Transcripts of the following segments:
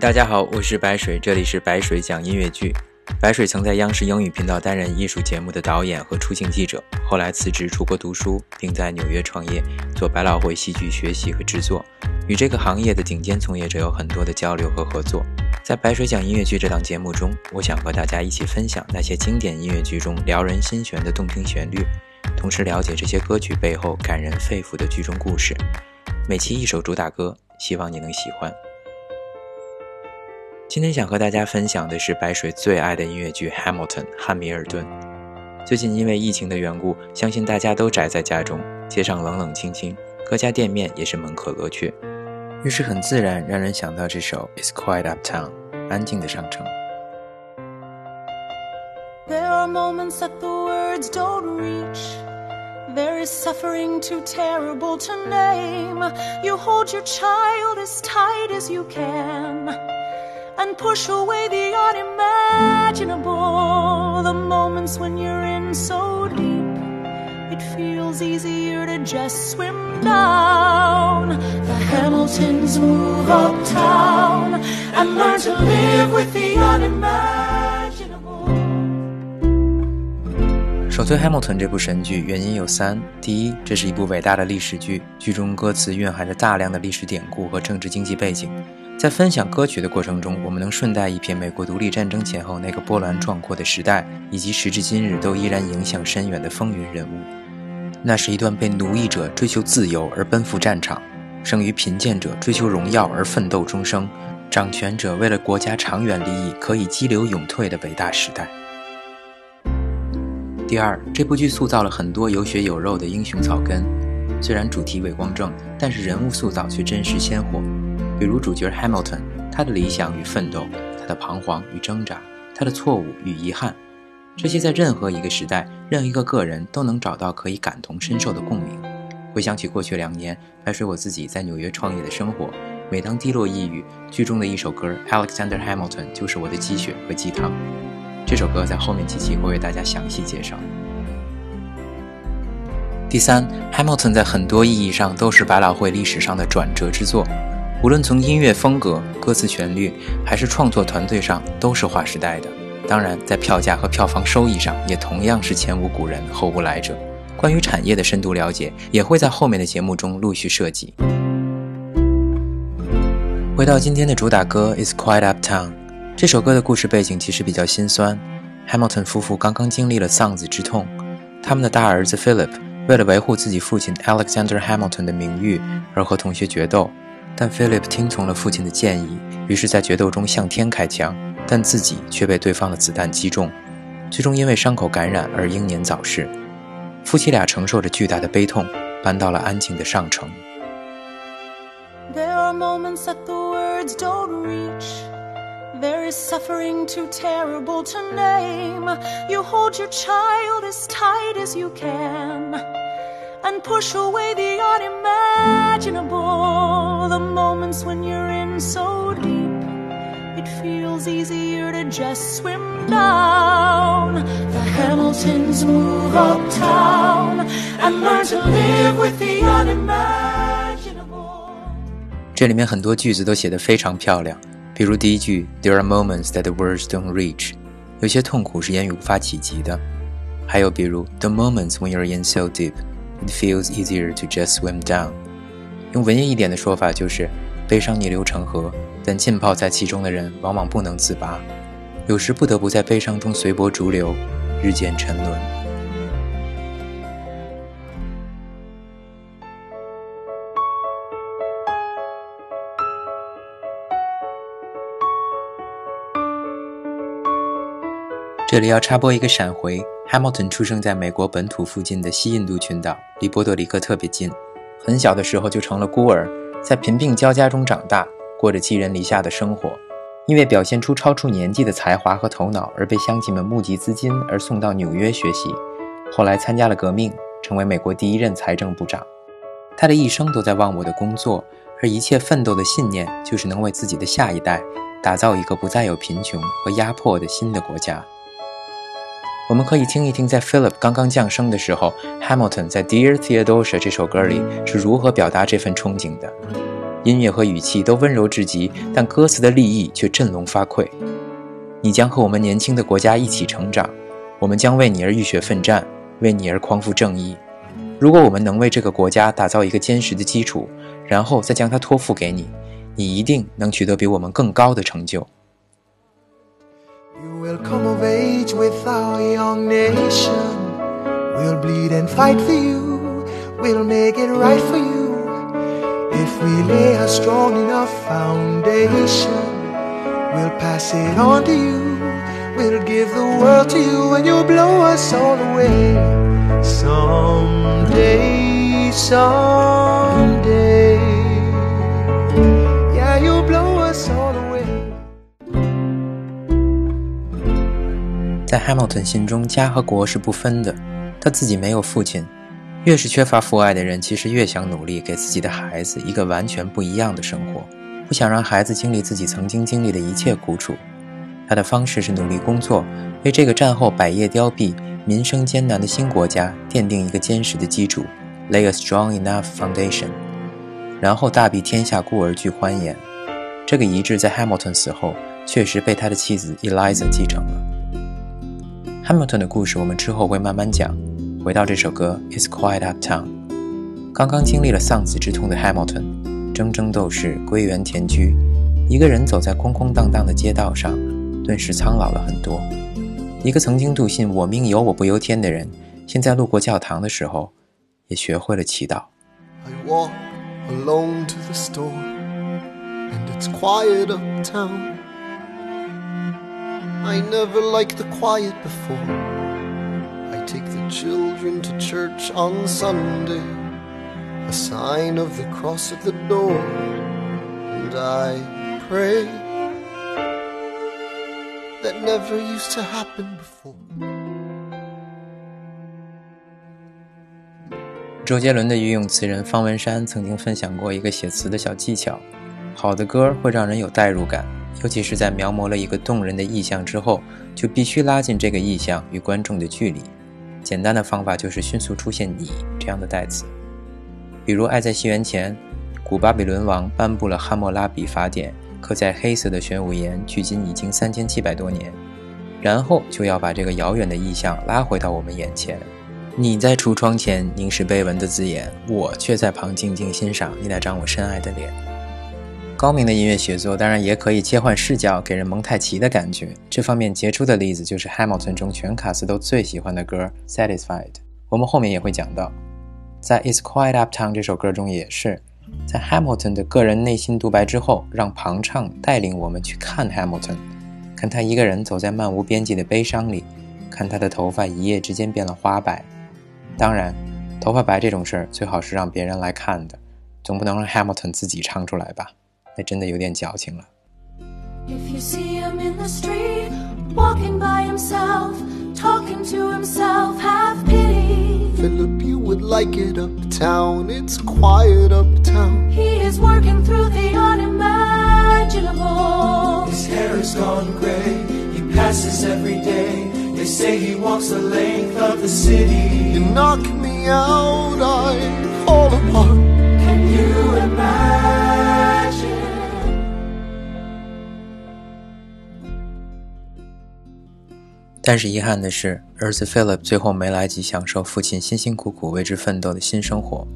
大家好，我是白水，这里是白水讲音乐剧。白水曾在央视英语频道担任艺术节目的导演和出镜记者，后来辞职出国读书，并在纽约创业，做百老汇戏剧学习和制作，与这个行业的顶尖从业者有很多的交流和合作。在白水讲音乐剧这档节目中，我想和大家一起分享那些经典音乐剧中撩人心弦的动听旋律，同时了解这些歌曲背后感人肺腑的剧中故事。每期一首主打歌，希望你能喜欢。今天想和大家分享的是白水最爱的音乐剧《Hamilton》汉密尔顿。最近因为疫情的缘故，相信大家都宅在家中，街上冷冷清清，各家店面也是门可罗雀，于是很自然让人想到这首《It's Quiet Uptown》，安静的上城。There are moments that the words don't reach. There is suffering too terrible to name. You hold your child as tight as you can push away the unimaginable. The moments when you're in so deep, it feels easier to just swim down. The Hamiltons move uptown and learn to live with the unimaginable. 首推《Hamilton》这部神剧原因有三：第一，这是一部伟大的历史剧，剧中歌词蕴含着大量的历史典故和政治经济背景。在分享歌曲的过程中，我们能顺带一瞥美国独立战争前后那个波澜壮阔的时代，以及时至今日都依然影响深远的风云人物。那是一段被奴役者追求自由而奔赴战场，生于贫贱者追求荣耀而奋斗终生，掌权者为了国家长远利益可以激流勇退的伟大时代。第二，这部剧塑造了很多有血有肉的英雄草根，虽然主题伪光正，但是人物塑造却真实鲜活。比如主角 Hamilton，他的理想与奋斗，他的彷徨与挣扎，他的错误与遗憾，这些在任何一个时代，任何一个个人都能找到可以感同身受的共鸣。回想起过去两年，白水我自己在纽约创业的生活，每当低落抑郁，剧中的一首歌《Alexander Hamilton》就是我的鸡血和鸡汤。这首歌在后面几期会为大家详细介绍。第三，《Hamilton》在很多意义上都是百老汇历史上的转折之作。无论从音乐风格、歌词旋律，还是创作团队上，都是划时代的。当然，在票价和票房收益上，也同样是前无古人后无来者。关于产业的深度了解，也会在后面的节目中陆续涉及。回到今天的主打歌《Is Quiet Uptown》，这首歌的故事背景其实比较心酸。Hamilton 夫妇刚刚经历了丧子之痛，他们的大儿子 Philip 为了维护自己父亲 Alexander Hamilton 的名誉，而和同学决斗。但 Philip 听从了父亲的建议，于是，在决斗中向天开枪，但自己却被对方的子弹击中，最终因为伤口感染而英年早逝。夫妻俩承受着巨大的悲痛，搬到了安静的上城。There are moments that the words don't reach. There is suffering too terrible to name. You hold your child as tight as you can and push away the unimaginable. The moments when you're in so deep, it feels easier to just swim down. The Hamiltons move uptown and learn to live with the unimaginable. 这里面很多句子都写得非常漂亮，比如第一句 "There are moments that the words don't reach"，有些痛苦是言语无法企及的。还有比如 "The moments when you're in so deep"。It feels easier to just swim down。 用文艺一点的说法就是，悲伤逆流成河，但浸泡在其中的人往往不能自拔，有时不得不在悲伤中随波逐流，日渐沉沦。这里要插播一个闪回：Hamilton 出生在美国本土附近的西印度群岛，离波多黎各特别近。很小的时候就成了孤儿，在贫病交加中长大，过着寄人篱下的生活。因为表现出超出年纪的才华和头脑，而被乡亲们募集资金而送到纽约学习。后来参加了革命，成为美国第一任财政部长。他的一生都在忘我的工作，而一切奋斗的信念就是能为自己的下一代打造一个不再有贫穷和压迫的新的国家。我们可以听一听，在 Philip 刚刚降生的时候，Hamilton 在《Dear Theodosia》这首歌里是如何表达这份憧憬的。音乐和语气都温柔至极，但歌词的立意却振聋发聩。你将和我们年轻的国家一起成长，我们将为你而浴血奋战，为你而匡扶正义。如果我们能为这个国家打造一个坚实的基础，然后再将它托付给你，你一定能取得比我们更高的成就。You will come of age with our young nation. We'll bleed and fight for you. We'll make it right for you. If we lay a strong enough foundation, we'll pass it on to you. We'll give the world to you and you'll blow us all away. Someday, someday. Hamilton 心中，家和国是不分的。他自己没有父亲，越是缺乏父爱的人，其实越想努力给自己的孩子一个完全不一样的生活，不想让孩子经历自己曾经经历的一切苦楚。他的方式是努力工作，为这个战后百业凋敝、民生艰难的新国家奠定一个坚实的基础，lay a strong enough foundation，然后大庇天下孤儿俱欢颜。这个遗志在 Hamilton 死后确实被他的妻子 Eliza 继承了。Hamilton 的故事我们之后会慢慢讲。回到这首歌《It's Quiet Uptown》，刚刚经历了丧子之痛的 Hamilton，铮铮斗士归园田居，一个人走在空空荡荡的街道上，顿时苍老了很多。一个曾经笃信“我命由我不由天”的人，现在路过教堂的时候，也学会了祈祷。I walk alone to the store, and it's quiet uptown. I never liked the quiet before. I take the children to church on Sunday, a sign of the cross at the door, and I pray. That never used to happen before. 周杰伦的御用词人方文山曾经分享过一个写词的小技巧：好的歌会让人有代入感， 尤其是在描摹了一个动人的意象之后，就必须拉近这个意象与观众的距离。简单的方法就是迅速出现“你”这样的代词，比如《爱在西元前》，古巴比伦王颁布了《汉谟拉比法典》，刻在黑色的玄武岩，距今已经三千七百多年，然后就要把这个遥远的意象拉回到我们眼前。你在橱窗前凝视碑文的字眼，我却在旁静静欣赏你那张我深爱的脸。高明的音乐写作当然也可以切换视角，给人蒙太奇的感觉。这方面杰出的例子就是《Hamilton》中全卡斯都最喜欢的歌《Satisfied》。我们后面也会讲到，在《It's Quiet Uptown》这首歌中也是，在 Hamilton 的个人内心独白之后，让庞唱带领我们去看 Hamilton，看他一个人走在漫无边际的悲伤里，看他的头发一夜之间变了花白。当然，头发白这种事儿最好是让别人来看的，总不能让 Hamilton 自己唱出来吧？那真的有点矫情了。 If you see him in the street, walking by himself, talking to himself, have pity. Philip, you would like it uptown. It's quiet uptown. He is working through the unimaginable. His hair has gone gray. He passes every day. They say he walks the length of the city. You knock me out, I fall apart. Can you imagine? 但是遗憾的是，儿子 Philip 最后没来及享受父亲辛辛苦苦为之奋斗的新生活。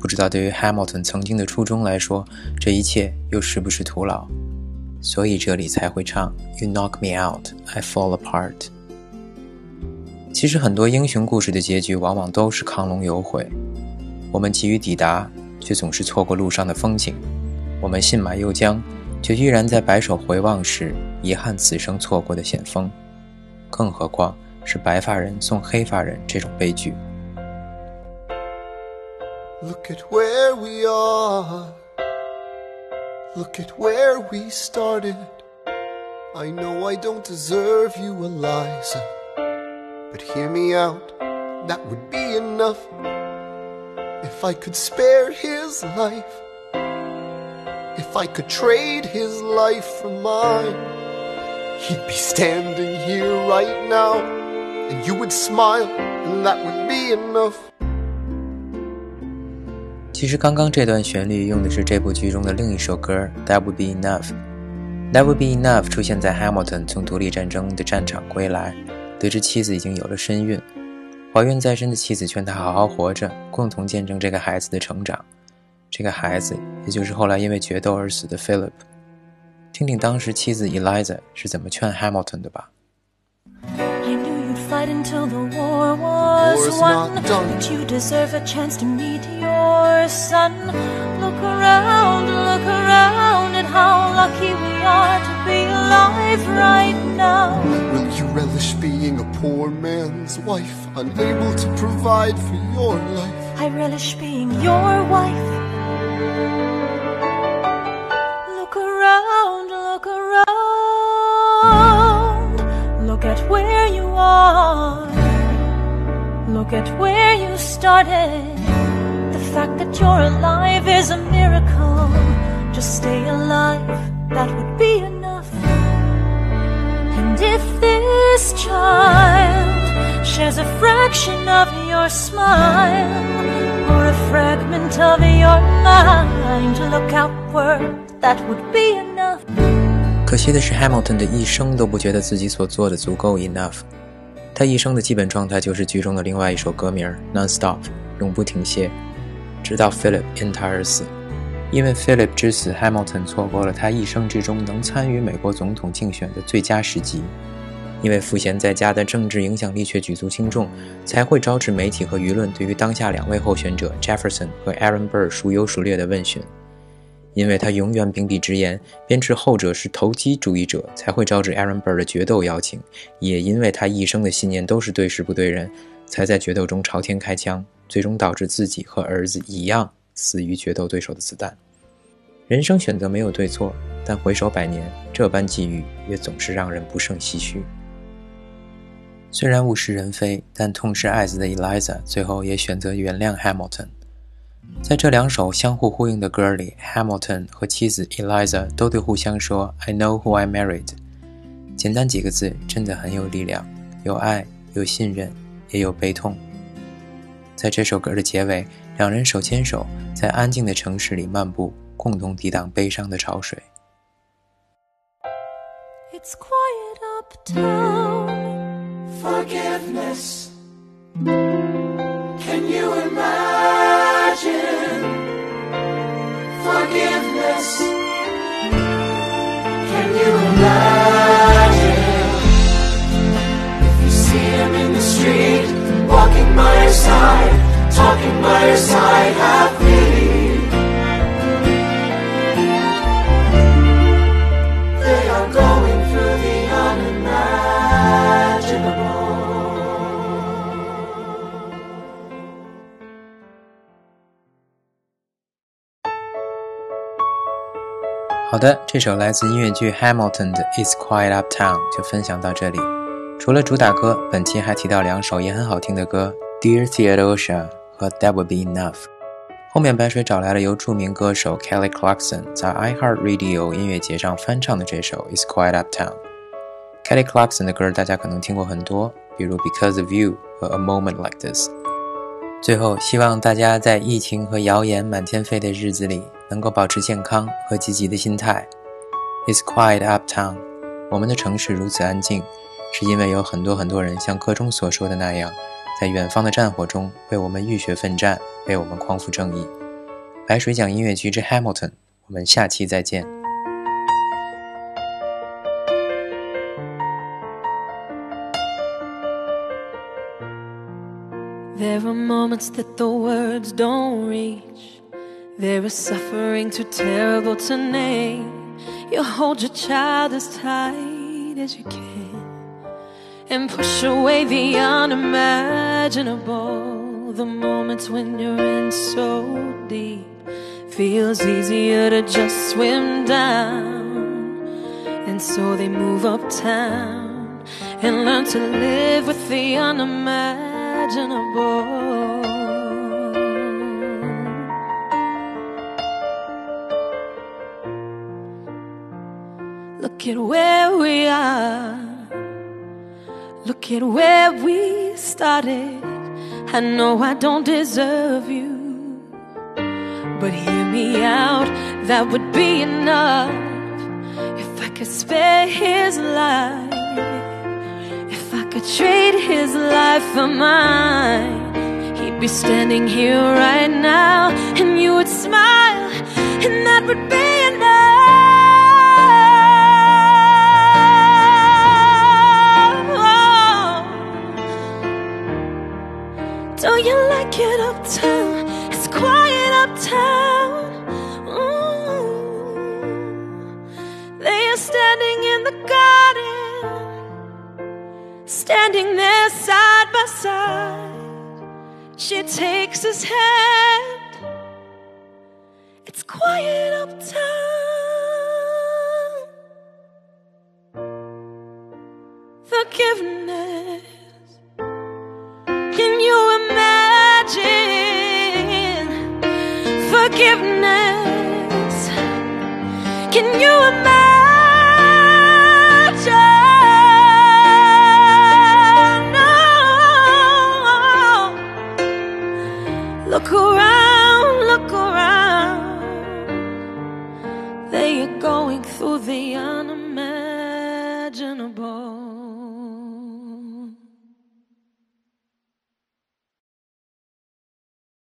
不知道对于 Hamilton 曾经的初衷来说，这一切又是不是徒劳？所以这里才会唱 "You knock me out, I fall apart"。其实很多英雄故事的结局往往都是亢龙有悔，我们急于抵达，却总是错过路上的风景；我们信马由缰，却依然在白首回望时遗憾此生错过的险峰。更何况是白发人送黑发人这种悲剧。 Look at where we are. Look at where we started. I know I don't deserve you, Eliza. But hear me out, that would be enough. If I could spare his life, if I could trade his life for mine, He'd be standing here right now, and you would smile, and that would be enough. 其实刚刚这段旋律用的是这部剧中的另一首歌《That Would Be Enough》。That Would Be Enough 出现在 Hamilton 从独立战争的战场归来，得知妻子已经有了身孕，怀孕在身的妻子劝他好好活着，共同见证这个孩子的成长。这个孩子，也就是后来因为决斗而死的 Philip。听听当时妻子 Eliza 是怎么劝 Hamilton 的吧。I knew you'd fight until the war was War's won. not done. But you deserve a chance to meet your son. Look around, look around at how lucky we are to be alive right now. Will you relish being a poor man's wife, unable to provide for your life? I relish being your wife. Look at where you are. Look at where you started. The fact that you're alive is a miracle. Just stay alive, that would be enough. And if this child shares a fraction of your smile or a fragment of your mind, look outward, that would be enough. 可惜的是，Hamilton 的一生都不觉得自己所做的足够 enough。他一生的基本状态就是剧中的另外一首歌名 Non-stop，永不停歇，直到 Philip 因他而死。因为 Philip 之死，Hamilton 错过了他一生之中能参与美国总统竞选的最佳时机。因为赋闲在家的政治影响力却举足轻重，才会招致媒体和舆论对于当下两位候选者 Jefferson 和 Aaron Burr 孰优孰劣的问询。因为他永远秉笔直言，鞭斥后者是投机主义者，才会招致 Aaron Burr 的决斗邀请；也因为他一生的信念都是对事不对人，才在决斗中朝天开枪，最终导致自己和儿子一样死于决斗对手的子弹。人生选择没有对错，但回首百年，这般际遇也总是让人不胜唏嘘。虽然物是人非，但痛失爱子的 Eliza 最后也选择原谅 Hamilton。在这两首相互呼应的歌里，Hamilton 和妻子 Eliza 都对互相说 "I know who I married"。简单几个字，真的很有力量，有爱，有信任，也有悲痛。在这首歌的结尾，两人手牵手，在安静的城市里漫步，共同抵挡悲伤的潮水。It's quiet uptown. Forgiveness. Can you imagine? Forgiveness. Can you imagine? 好的，这首来自音乐剧《Hamilton》的《It's Quiet Uptown》就分享到这里。除了主打歌，本期还提到两首也很好听的歌，《Dear Theodosia》和《That Would Be Enough》。后面白水找来了由著名歌手 Kelly Clarkson 在 iHeartRadio 音乐节上翻唱的这首《It's Quiet Uptown》。Kelly Clarkson 的歌大家可能听过很多，比如《Because of You》和《A Moment Like This》。最后，希望大家在疫情和谣言满天飞的日子里，能够保持健康和积极的心态。It's quiet uptown，我们的城市如此安静，是因为有很多很多人像歌中所说的那样，在远方的战火中为我们浴血奋战，为我们匡扶正义。白水讲音乐剧之 Hamilton，我们下期再见。There are moments that the words don't reach. There is suffering too terrible to name. You hold your child as tight as you can and push away the unimaginable. The moments when you're in so deep feels easier to just swim down. And so they move uptown and learn to live with the unimaginable. Look at where we are. Look at where we started. I know I don't deserve you. But hear me out, that would be enough. If I could spare his life, if I could trade his life for mine, he'd be standing here right now, and you would smile, and that would be Do you like it uptown? It's quiet uptown. They are standing in the garden, standing there side by side. She takes his hand. It's quiet uptown. Forgiveness? Can you imagine? No. Look around,